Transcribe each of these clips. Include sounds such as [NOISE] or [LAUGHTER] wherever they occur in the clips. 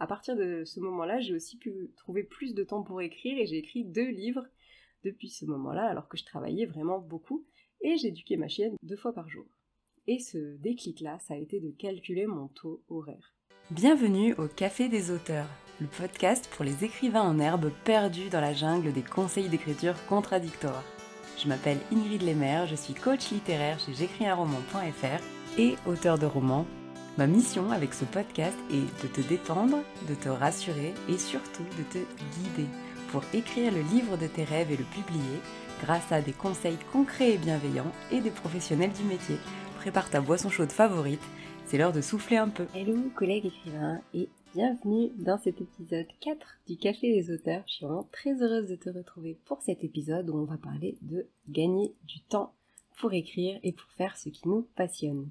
à partir de ce moment-là, j'ai aussi pu trouver plus de temps pour écrire et j'ai écrit deux livres depuis ce moment-là, alors que je travaillais vraiment beaucoup et j'éduquais ma chienne deux fois par jour. Et ce déclic-là, ça a été de calculer mon taux horaire. Bienvenue au Café des auteurs, le podcast pour les écrivains en herbe perdus dans la jungle des conseils d'écriture contradictoires. Je m'appelle Ingrid Lemaire, je suis coach littéraire chez j'écrisunroman.fr et auteur de romans. Ma mission avec ce podcast est de te détendre, de te rassurer et surtout de te guider pour écrire le livre de tes rêves et le publier grâce à des conseils concrets et bienveillants et des professionnels du métier. Prépare ta boisson chaude favorite, c'est l'heure de souffler un peu. Hello collègues écrivains et bienvenue dans cet épisode 4 du Café des auteurs. Je suis vraiment très heureuse de te retrouver pour cet épisode où on va parler de gagner du temps pour écrire et pour faire ce qui nous passionne.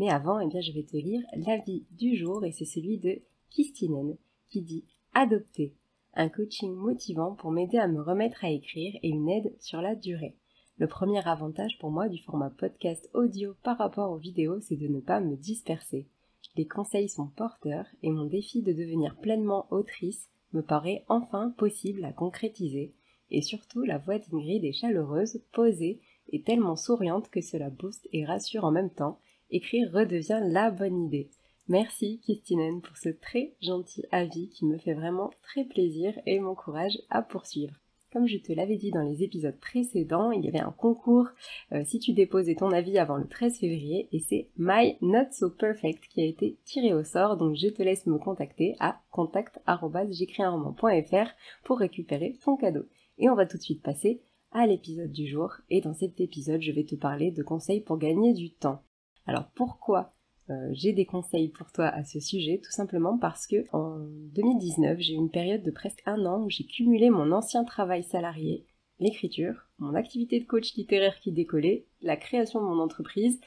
Mais avant, eh bien, je vais te lire l'avis du jour et c'est celui de Kistinen qui dit Adopter un coaching motivant pour m'aider à me remettre à écrire et une aide sur la durée. Le premier avantage pour moi du format podcast audio par rapport aux vidéos, c'est de ne pas me disperser. Les conseils sont porteurs et mon défi de devenir pleinement autrice me paraît enfin possible à concrétiser. Et surtout, la voix d'Ingrid est chaleureuse, posée et tellement souriante que cela booste et rassure en même temps. Écrire redevient la bonne idée. Merci Kistinen pour ce très gentil avis qui me fait vraiment très plaisir et m'encourage à poursuivre. Comme je te l'avais dit dans les épisodes précédents, il y avait un concours euh, si tu déposais ton avis avant le 13 février et c'est My Not So Perfect qui a été tiré au sort donc je te laisse me contacter à contact@j'écrisunroman.fr pour récupérer ton cadeau. Et on va tout de suite passer à l'épisode du jour et dans cet épisode je vais te parler de conseils pour gagner du temps. Alors pourquoi euh, j'ai des conseils pour toi à ce sujet, tout simplement parce que en 2019, j'ai eu une période de presque un an où j'ai cumulé mon ancien travail salarié, l'écriture, mon activité de coach littéraire qui décollait, la création de mon entreprise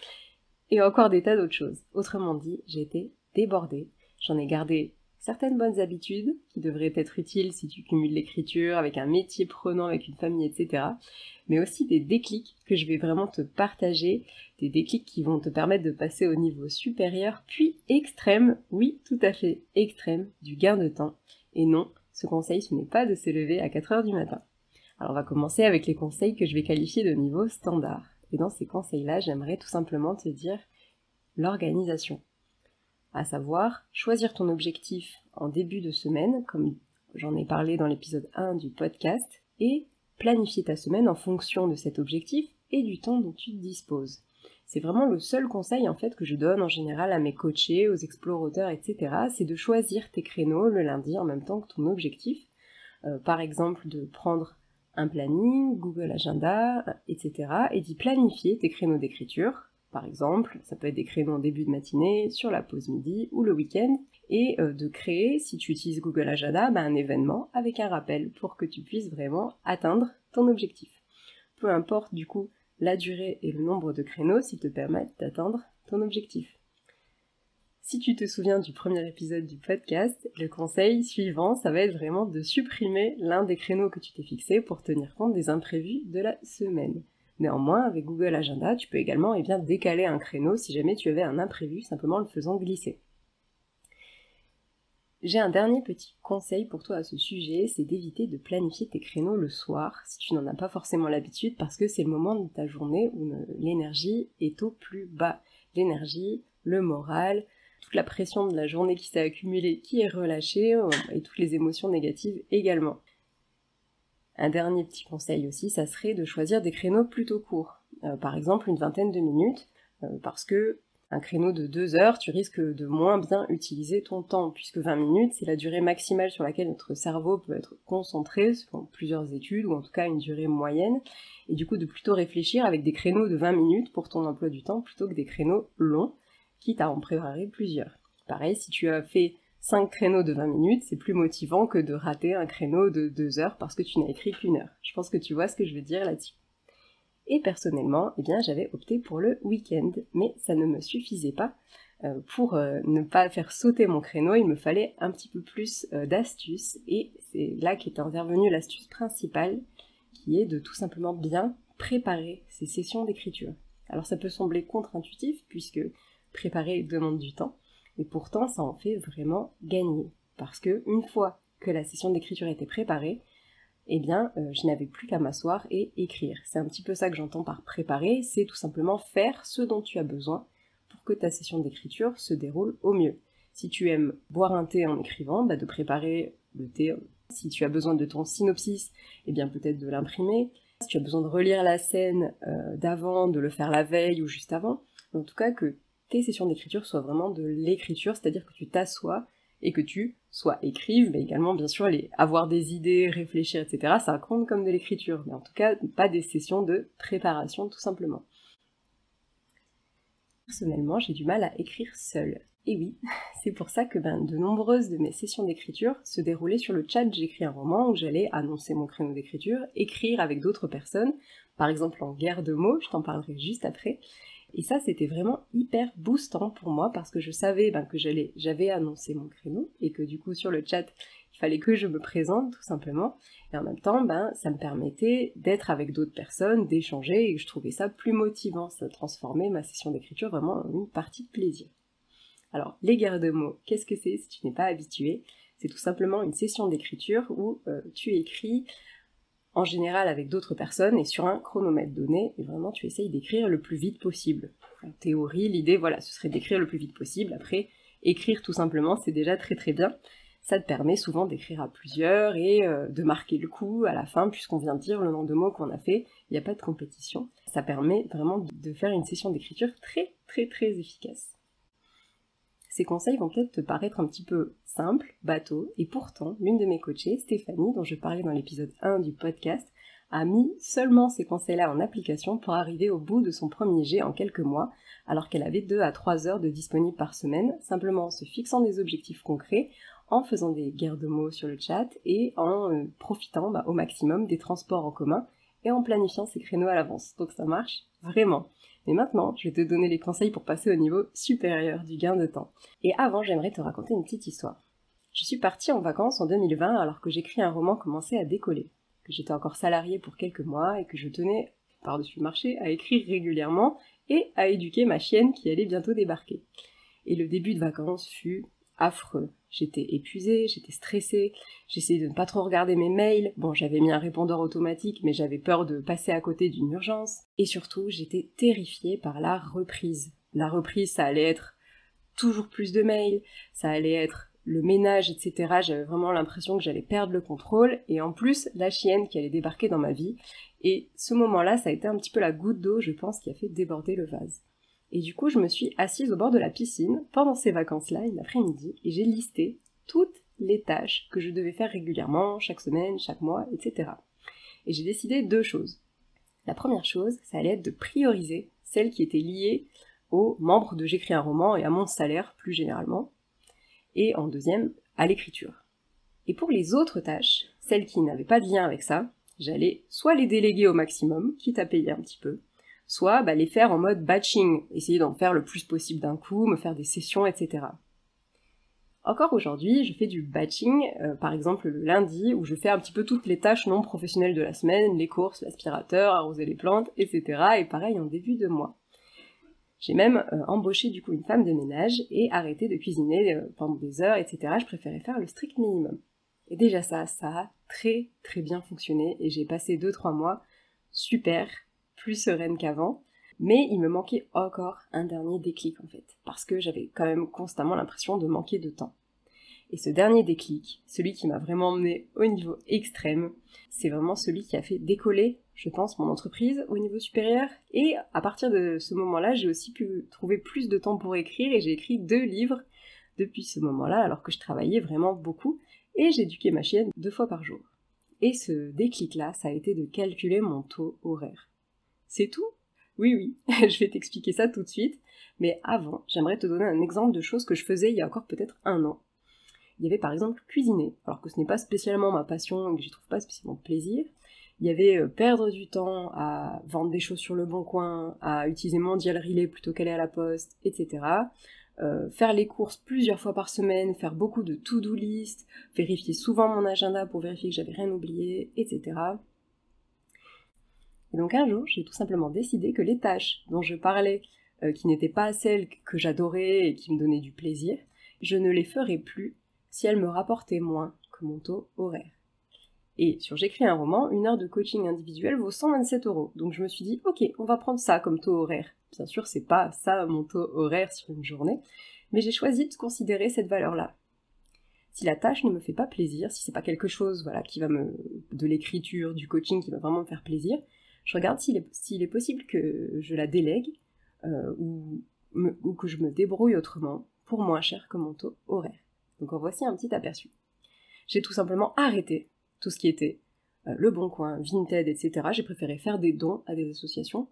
et encore des tas d'autres choses. Autrement dit, été débordée. J'en ai gardé certaines bonnes habitudes qui devraient être utiles si tu cumules l'écriture avec un métier prenant, avec une famille, etc. Mais aussi des déclics que je vais vraiment te partager, des déclics qui vont te permettre de passer au niveau supérieur, puis extrême, oui, tout à fait extrême, du gain de temps. Et non, ce conseil, ce n'est pas de se lever à 4 heures du matin. Alors on va commencer avec les conseils que je vais qualifier de niveau standard. Et dans ces conseils-là, j'aimerais tout simplement te dire l'organisation à savoir choisir ton objectif en début de semaine, comme j'en ai parlé dans l'épisode 1 du podcast, et planifier ta semaine en fonction de cet objectif et du temps dont tu disposes. C'est vraiment le seul conseil en fait que je donne en général à mes coachés, aux explorateurs, etc. C'est de choisir tes créneaux le lundi en même temps que ton objectif. Euh, par exemple, de prendre un planning, Google Agenda, etc. et d'y planifier tes créneaux d'écriture par exemple, ça peut être des créneaux en début de matinée, sur la pause midi ou le week-end, et euh, de créer, si tu utilises Google Agenda, bah, un événement avec un rappel pour que tu puisses vraiment atteindre ton objectif. Peu importe du coup la durée et le nombre de créneaux s'ils te permettent d'atteindre ton objectif. Si tu te souviens du premier épisode du podcast, le conseil suivant, ça va être vraiment de supprimer l'un des créneaux que tu t'es fixé pour tenir compte des imprévus de la semaine. Néanmoins, avec Google Agenda, tu peux également eh bien, décaler un créneau si jamais tu avais un imprévu, simplement le faisant glisser. J'ai un dernier petit conseil pour toi à ce sujet, c'est d'éviter de planifier tes créneaux le soir si tu n'en as pas forcément l'habitude parce que c'est le moment de ta journée où l'énergie est au plus bas. L'énergie, le moral, toute la pression de la journée qui s'est accumulée qui est relâchée euh, et toutes les émotions négatives également. Un dernier petit conseil aussi, ça serait de choisir des créneaux plutôt courts. Euh, par exemple, une vingtaine de minutes, euh, parce que un créneau de deux heures, tu risques de moins bien utiliser ton temps, puisque 20 minutes, c'est la durée maximale sur laquelle notre cerveau peut être concentré, selon plusieurs études, ou en tout cas une durée moyenne, et du coup de plutôt réfléchir avec des créneaux de 20 minutes pour ton emploi du temps, plutôt que des créneaux longs, quitte à en préparer plusieurs. Pareil, si tu as fait 5 créneaux de 20 minutes, c'est plus motivant que de rater un créneau de 2 heures parce que tu n'as écrit qu'une heure. Je pense que tu vois ce que je veux dire là-dessus. Et personnellement, eh bien, j'avais opté pour le week-end, mais ça ne me suffisait pas. Euh, pour euh, ne pas faire sauter mon créneau, il me fallait un petit peu plus euh, d'astuces, et c'est là qu'est intervenue l'astuce principale, qui est de tout simplement bien préparer ces sessions d'écriture. Alors ça peut sembler contre-intuitif, puisque préparer demande du temps, et pourtant ça en fait vraiment gagner. parce que une fois que la session d'écriture était préparée, eh bien, euh, je n'avais plus qu'à m'asseoir et écrire. C'est un petit peu ça que j'entends par préparer, c'est tout simplement faire ce dont tu as besoin pour que ta session d'écriture se déroule au mieux. Si tu aimes boire un thé en écrivant, bah de préparer le thé. Si tu as besoin de ton synopsis, eh bien peut-être de l'imprimer. Si tu as besoin de relire la scène euh, d'avant, de le faire la veille ou juste avant. En tout cas, que sessions d'écriture soient vraiment de l'écriture, c'est-à-dire que tu t'assois et que tu sois écrive, mais également bien sûr les, avoir des idées, réfléchir, etc. Ça compte comme de l'écriture, mais en tout cas pas des sessions de préparation tout simplement. Personnellement, j'ai du mal à écrire seule. Et oui, [LAUGHS] c'est pour ça que ben, de nombreuses de mes sessions d'écriture se déroulaient sur le chat J'écris un roman où j'allais annoncer mon créneau d'écriture, écrire avec d'autres personnes, par exemple en guerre de mots, je t'en parlerai juste après, et ça, c'était vraiment hyper boostant pour moi parce que je savais ben, que j'allais, j'avais annoncé mon créneau et que du coup sur le chat, il fallait que je me présente tout simplement. Et en même temps, ben, ça me permettait d'être avec d'autres personnes, d'échanger et je trouvais ça plus motivant. Ça transformait ma session d'écriture vraiment en une partie de plaisir. Alors, les guerres de mots, qu'est-ce que c'est? Si tu n'es pas habitué C'est tout simplement une session d'écriture où euh, tu écris en général avec d'autres personnes et sur un chronomètre donné, et vraiment tu essayes d'écrire le plus vite possible. En théorie, l'idée, voilà, ce serait d'écrire le plus vite possible. Après, écrire tout simplement, c'est déjà très très bien. Ça te permet souvent d'écrire à plusieurs et euh, de marquer le coup à la fin, puisqu'on vient de dire le nombre de mots qu'on a fait, il n'y a pas de compétition. Ça permet vraiment de faire une session d'écriture très très très efficace. Ces conseils vont peut-être te paraître un petit peu simples, bateaux, et pourtant, l'une de mes coachées, Stéphanie, dont je parlais dans l'épisode 1 du podcast, a mis seulement ces conseils-là en application pour arriver au bout de son premier jet en quelques mois, alors qu'elle avait 2 à 3 heures de disponible par semaine, simplement en se fixant des objectifs concrets, en faisant des guerres de mots sur le chat et en euh, profitant bah, au maximum des transports en commun et en planifiant ses créneaux à l'avance. Donc ça marche vraiment. Mais maintenant, je vais te donner les conseils pour passer au niveau supérieur du gain de temps. Et avant, j'aimerais te raconter une petite histoire. Je suis partie en vacances en 2020 alors que j'écris un roman commençait à décoller, que j'étais encore salariée pour quelques mois et que je tenais, par-dessus le marché, à écrire régulièrement et à éduquer ma chienne qui allait bientôt débarquer. Et le début de vacances fut affreux. J'étais épuisée, j'étais stressée, j'essayais de ne pas trop regarder mes mails. Bon, j'avais mis un répondeur automatique, mais j'avais peur de passer à côté d'une urgence. Et surtout, j'étais terrifiée par la reprise. La reprise, ça allait être toujours plus de mails, ça allait être le ménage, etc. J'avais vraiment l'impression que j'allais perdre le contrôle. Et en plus, la chienne qui allait débarquer dans ma vie. Et ce moment-là, ça a été un petit peu la goutte d'eau, je pense, qui a fait déborder le vase. Et du coup, je me suis assise au bord de la piscine pendant ces vacances-là, une après-midi, et j'ai listé toutes les tâches que je devais faire régulièrement, chaque semaine, chaque mois, etc. Et j'ai décidé deux choses. La première chose, ça allait être de prioriser celles qui étaient liées aux membres de J'écris un roman et à mon salaire plus généralement. Et en deuxième, à l'écriture. Et pour les autres tâches, celles qui n'avaient pas de lien avec ça, j'allais soit les déléguer au maximum, quitte à payer un petit peu, soit bah, les faire en mode batching, essayer d'en faire le plus possible d'un coup, me faire des sessions, etc. Encore aujourd'hui, je fais du batching, euh, par exemple le lundi, où je fais un petit peu toutes les tâches non professionnelles de la semaine, les courses, l'aspirateur, arroser les plantes, etc. Et pareil en début de mois. J'ai même euh, embauché du coup une femme de ménage et arrêté de cuisiner euh, pendant des heures, etc. Je préférais faire le strict minimum. Et déjà ça, ça a très très bien fonctionné et j'ai passé 2-3 mois super plus sereine qu'avant. Mais il me manquait encore un dernier déclic en fait, parce que j'avais quand même constamment l'impression de manquer de temps. Et ce dernier déclic, celui qui m'a vraiment emmené au niveau extrême, c'est vraiment celui qui a fait décoller, je pense, mon entreprise au niveau supérieur. Et à partir de ce moment-là, j'ai aussi pu trouver plus de temps pour écrire et j'ai écrit deux livres depuis ce moment-là, alors que je travaillais vraiment beaucoup et j'éduquais ma chienne deux fois par jour. Et ce déclic-là, ça a été de calculer mon taux horaire. C'est tout? Oui, oui, [LAUGHS] je vais t'expliquer ça tout de suite. Mais avant, j'aimerais te donner un exemple de choses que je faisais il y a encore peut-être un an. Il y avait par exemple cuisiner, alors que ce n'est pas spécialement ma passion et que j'y trouve pas spécialement plaisir. Il y avait euh, perdre du temps à vendre des choses sur le bon coin, à utiliser Mondial Relay plutôt qu'aller à la poste, etc. Euh, faire les courses plusieurs fois par semaine, faire beaucoup de to-do list, vérifier souvent mon agenda pour vérifier que j'avais rien oublié, etc. Et donc un jour, j'ai tout simplement décidé que les tâches dont je parlais, euh, qui n'étaient pas celles que j'adorais et qui me donnaient du plaisir, je ne les ferais plus si elle me rapportait moins que mon taux horaire. Et sur J'écris un roman, une heure de coaching individuel vaut 127 euros. Donc je me suis dit, ok, on va prendre ça comme taux horaire. Bien sûr, c'est pas ça mon taux horaire sur une journée, mais j'ai choisi de considérer cette valeur-là. Si la tâche ne me fait pas plaisir, si c'est pas quelque chose, voilà, qui va me, de l'écriture, du coaching qui va vraiment me faire plaisir, je regarde s'il est, possible que je la délègue, euh, ou, que je me débrouille autrement, pour moins cher que mon taux horaire. Donc en voici un petit aperçu. J'ai tout simplement arrêté tout ce qui était euh, Le Bon Coin, Vinted, etc. J'ai préféré faire des dons à des associations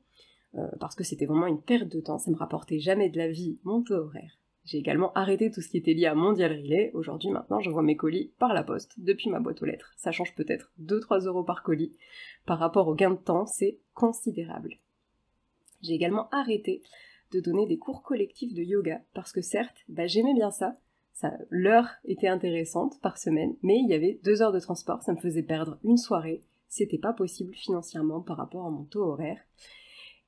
euh, parce que c'était vraiment une perte de temps, ça me rapportait jamais de la vie, mon taux horaire. J'ai également arrêté tout ce qui était lié à Mondial Relay. Aujourd'hui, maintenant, j'envoie mes colis par la poste, depuis ma boîte aux lettres. Ça change peut-être 2-3 euros par colis. Par rapport au gain de temps, c'est considérable. J'ai également arrêté de donner des cours collectifs de yoga, parce que certes, bah, j'aimais bien ça, l'heure était intéressante par semaine, mais il y avait deux heures de transport, ça me faisait perdre une soirée. C'était pas possible financièrement par rapport à mon taux horaire.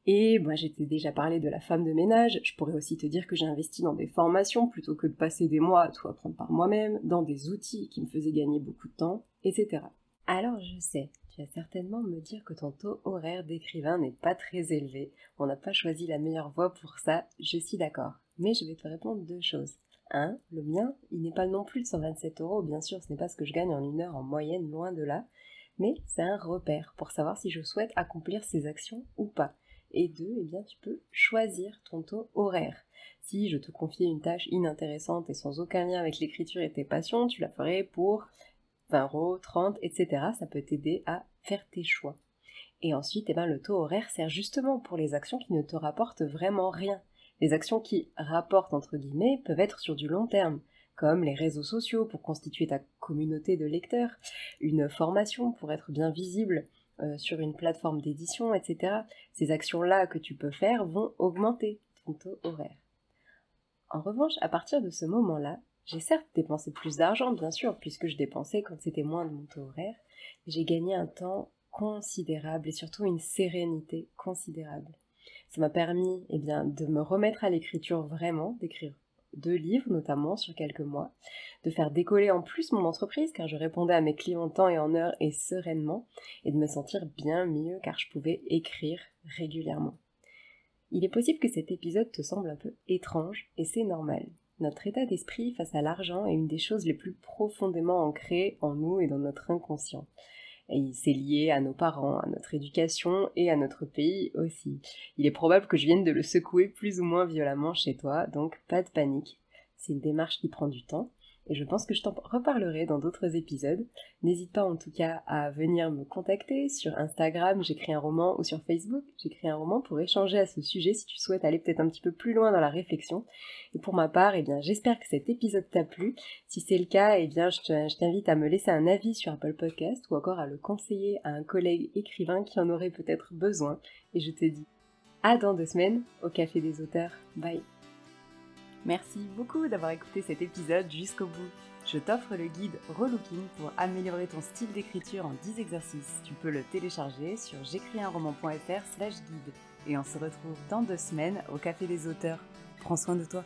Et moi, j'étais déjà parlé de la femme de ménage. Je pourrais aussi te dire que j'ai investi dans des formations plutôt que de passer des mois à tout apprendre par moi-même, dans des outils qui me faisaient gagner beaucoup de temps, etc. Alors je sais, tu vas certainement me dire que ton taux horaire d'écrivain n'est pas très élevé. On n'a pas choisi la meilleure voie pour ça, je suis d'accord. Mais je vais te répondre deux choses. Un, le mien, il n'est pas non plus de 127 euros, bien sûr, ce n'est pas ce que je gagne en une heure en moyenne, loin de là, mais c'est un repère pour savoir si je souhaite accomplir ces actions ou pas. Et deux, eh bien, tu peux choisir ton taux horaire. Si je te confiais une tâche inintéressante et sans aucun lien avec l'écriture et tes passions, tu la ferais pour 20 euros, 30, etc. Ça peut t'aider à faire tes choix. Et ensuite, eh bien, le taux horaire sert justement pour les actions qui ne te rapportent vraiment rien. Les actions qui rapportent entre guillemets peuvent être sur du long terme, comme les réseaux sociaux pour constituer ta communauté de lecteurs, une formation pour être bien visible euh, sur une plateforme d'édition, etc. Ces actions-là que tu peux faire vont augmenter ton taux horaire. En revanche, à partir de ce moment-là, j'ai certes dépensé plus d'argent, bien sûr, puisque je dépensais quand c'était moins de mon taux horaire, mais j'ai gagné un temps considérable et surtout une sérénité considérable. Ça m'a permis eh bien, de me remettre à l'écriture vraiment, d'écrire deux livres notamment sur quelques mois, de faire décoller en plus mon entreprise car je répondais à mes clients en temps et en heure et sereinement, et de me sentir bien mieux car je pouvais écrire régulièrement. Il est possible que cet épisode te semble un peu étrange et c'est normal. Notre état d'esprit face à l'argent est une des choses les plus profondément ancrées en nous et dans notre inconscient. Et c'est lié à nos parents, à notre éducation et à notre pays aussi. Il est probable que je vienne de le secouer plus ou moins violemment chez toi, donc pas de panique. C'est une démarche qui prend du temps, et je pense que je t'en reparlerai dans d'autres épisodes. N'hésite pas en tout cas à venir me contacter sur Instagram, j'écris un roman, ou sur Facebook, j'écris un roman pour échanger à ce sujet si tu souhaites aller peut-être un petit peu plus loin dans la réflexion. Et pour ma part, eh bien, j'espère que cet épisode t'a plu. Si c'est le cas, eh bien, je t'invite à me laisser un avis sur Apple Podcast ou encore à le conseiller à un collègue écrivain qui en aurait peut-être besoin. Et je te dis à dans deux semaines au Café des auteurs. Bye Merci beaucoup d'avoir écouté cet épisode jusqu'au bout. Je t'offre le guide Relooking pour améliorer ton style d'écriture en 10 exercices. Tu peux le télécharger sur j'écrisunroman.fr slash guide. Et on se retrouve dans deux semaines au Café des auteurs. Prends soin de toi.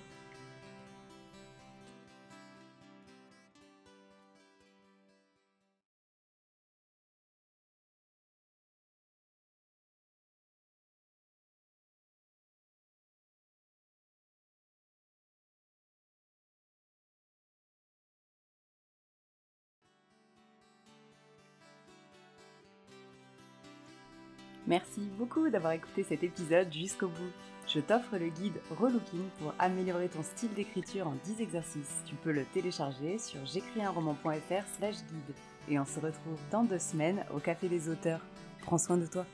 Merci beaucoup d'avoir écouté cet épisode jusqu'au bout. Je t'offre le guide Relooking pour améliorer ton style d'écriture en 10 exercices. Tu peux le télécharger sur j'écrisunroman.fr slash guide. Et on se retrouve dans deux semaines au Café des auteurs. Prends soin de toi.